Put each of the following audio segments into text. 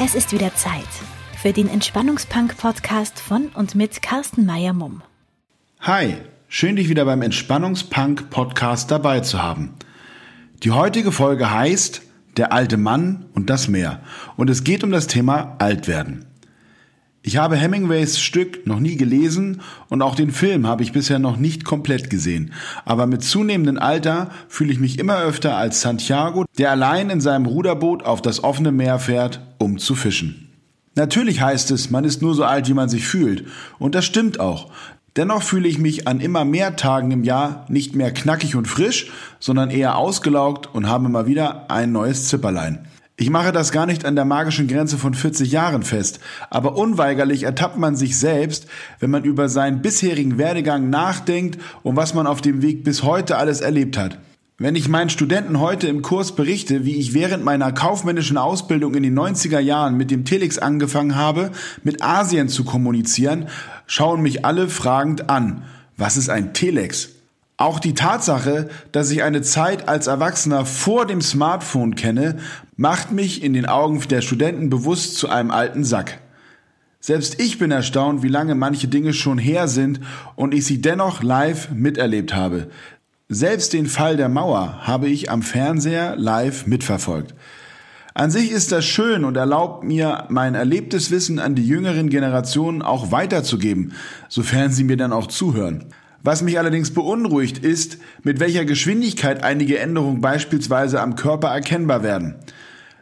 Es ist wieder Zeit für den Entspannungspunk-Podcast von und mit Carsten Meyer-Mumm. Hi, schön dich wieder beim Entspannungspunk-Podcast dabei zu haben. Die heutige Folge heißt Der alte Mann und das Meer und es geht um das Thema Altwerden. Ich habe Hemingways Stück noch nie gelesen und auch den Film habe ich bisher noch nicht komplett gesehen. Aber mit zunehmendem Alter fühle ich mich immer öfter als Santiago, der allein in seinem Ruderboot auf das offene Meer fährt, um zu fischen. Natürlich heißt es, man ist nur so alt, wie man sich fühlt. Und das stimmt auch. Dennoch fühle ich mich an immer mehr Tagen im Jahr nicht mehr knackig und frisch, sondern eher ausgelaugt und habe mal wieder ein neues Zipperlein. Ich mache das gar nicht an der magischen Grenze von 40 Jahren fest, aber unweigerlich ertappt man sich selbst, wenn man über seinen bisherigen Werdegang nachdenkt und was man auf dem Weg bis heute alles erlebt hat. Wenn ich meinen Studenten heute im Kurs berichte, wie ich während meiner kaufmännischen Ausbildung in den 90er Jahren mit dem Telex angefangen habe, mit Asien zu kommunizieren, schauen mich alle fragend an. Was ist ein Telex? Auch die Tatsache, dass ich eine Zeit als Erwachsener vor dem Smartphone kenne, macht mich in den Augen der Studenten bewusst zu einem alten Sack. Selbst ich bin erstaunt, wie lange manche Dinge schon her sind und ich sie dennoch live miterlebt habe. Selbst den Fall der Mauer habe ich am Fernseher live mitverfolgt. An sich ist das schön und erlaubt mir, mein erlebtes Wissen an die jüngeren Generationen auch weiterzugeben, sofern sie mir dann auch zuhören. Was mich allerdings beunruhigt ist, mit welcher Geschwindigkeit einige Änderungen beispielsweise am Körper erkennbar werden.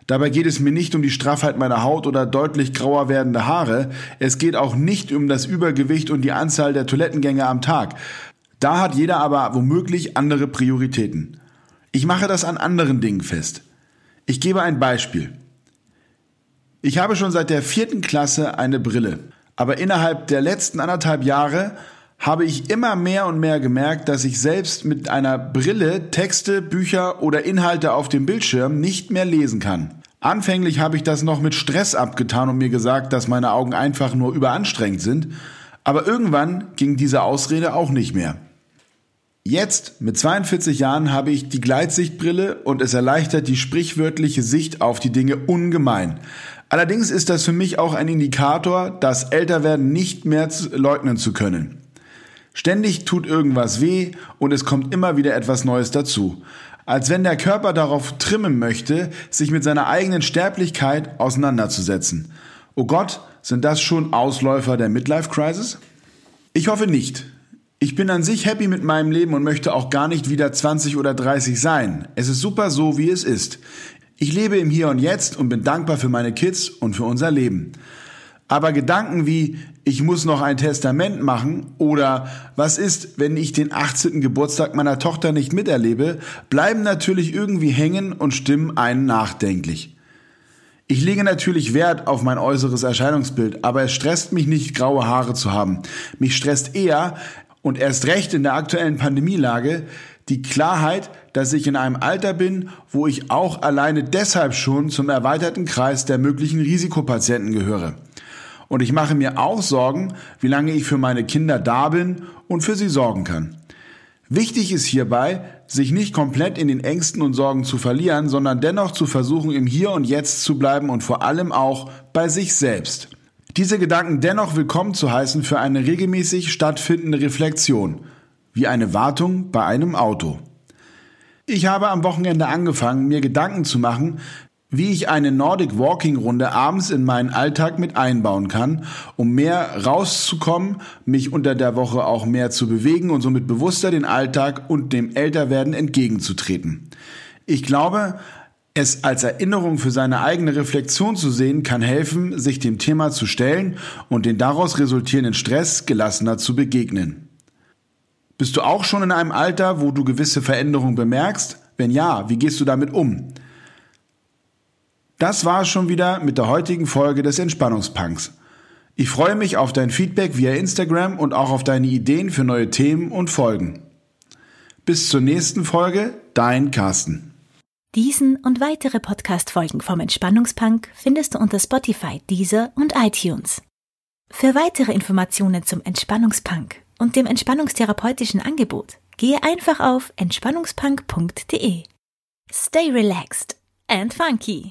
Dabei geht es mir nicht um die Straffheit meiner Haut oder deutlich grauer werdende Haare, es geht auch nicht um das Übergewicht und die Anzahl der Toilettengänge am Tag. Da hat jeder aber womöglich andere Prioritäten. Ich mache das an anderen Dingen fest. Ich gebe ein Beispiel. Ich habe schon seit der vierten Klasse eine Brille, aber innerhalb der letzten anderthalb Jahre habe ich immer mehr und mehr gemerkt, dass ich selbst mit einer Brille Texte, Bücher oder Inhalte auf dem Bildschirm nicht mehr lesen kann. Anfänglich habe ich das noch mit Stress abgetan und mir gesagt, dass meine Augen einfach nur überanstrengend sind, aber irgendwann ging diese Ausrede auch nicht mehr. Jetzt, mit 42 Jahren, habe ich die Gleitsichtbrille und es erleichtert die sprichwörtliche Sicht auf die Dinge ungemein. Allerdings ist das für mich auch ein Indikator, das Älterwerden nicht mehr leugnen zu können. Ständig tut irgendwas weh und es kommt immer wieder etwas Neues dazu. Als wenn der Körper darauf trimmen möchte, sich mit seiner eigenen Sterblichkeit auseinanderzusetzen. Oh Gott, sind das schon Ausläufer der Midlife Crisis? Ich hoffe nicht. Ich bin an sich happy mit meinem Leben und möchte auch gar nicht wieder 20 oder 30 sein. Es ist super so, wie es ist. Ich lebe im Hier und Jetzt und bin dankbar für meine Kids und für unser Leben. Aber Gedanken wie, ich muss noch ein Testament machen oder was ist, wenn ich den 18. Geburtstag meiner Tochter nicht miterlebe, bleiben natürlich irgendwie hängen und stimmen einen nachdenklich. Ich lege natürlich Wert auf mein äußeres Erscheinungsbild, aber es stresst mich nicht, graue Haare zu haben. Mich stresst eher, und erst recht in der aktuellen Pandemielage, die Klarheit, dass ich in einem Alter bin, wo ich auch alleine deshalb schon zum erweiterten Kreis der möglichen Risikopatienten gehöre. Und ich mache mir auch Sorgen, wie lange ich für meine Kinder da bin und für sie sorgen kann. Wichtig ist hierbei, sich nicht komplett in den Ängsten und Sorgen zu verlieren, sondern dennoch zu versuchen, im Hier und Jetzt zu bleiben und vor allem auch bei sich selbst. Diese Gedanken dennoch willkommen zu heißen für eine regelmäßig stattfindende Reflexion, wie eine Wartung bei einem Auto. Ich habe am Wochenende angefangen, mir Gedanken zu machen, wie ich eine Nordic Walking Runde abends in meinen Alltag mit einbauen kann, um mehr rauszukommen, mich unter der Woche auch mehr zu bewegen und somit bewusster den Alltag und dem Älterwerden entgegenzutreten. Ich glaube, es als Erinnerung für seine eigene Reflexion zu sehen, kann helfen, sich dem Thema zu stellen und den daraus resultierenden Stress gelassener zu begegnen. Bist du auch schon in einem Alter, wo du gewisse Veränderungen bemerkst? Wenn ja, wie gehst du damit um? Das war schon wieder mit der heutigen Folge des Entspannungspunks. Ich freue mich auf dein Feedback via Instagram und auch auf deine Ideen für neue Themen und Folgen. Bis zur nächsten Folge, dein Carsten. Diesen und weitere Podcast-Folgen vom Entspannungspunk findest du unter Spotify, Deezer und iTunes. Für weitere Informationen zum Entspannungspunk und dem entspannungstherapeutischen Angebot gehe einfach auf entspannungspunk.de. Stay relaxed and funky.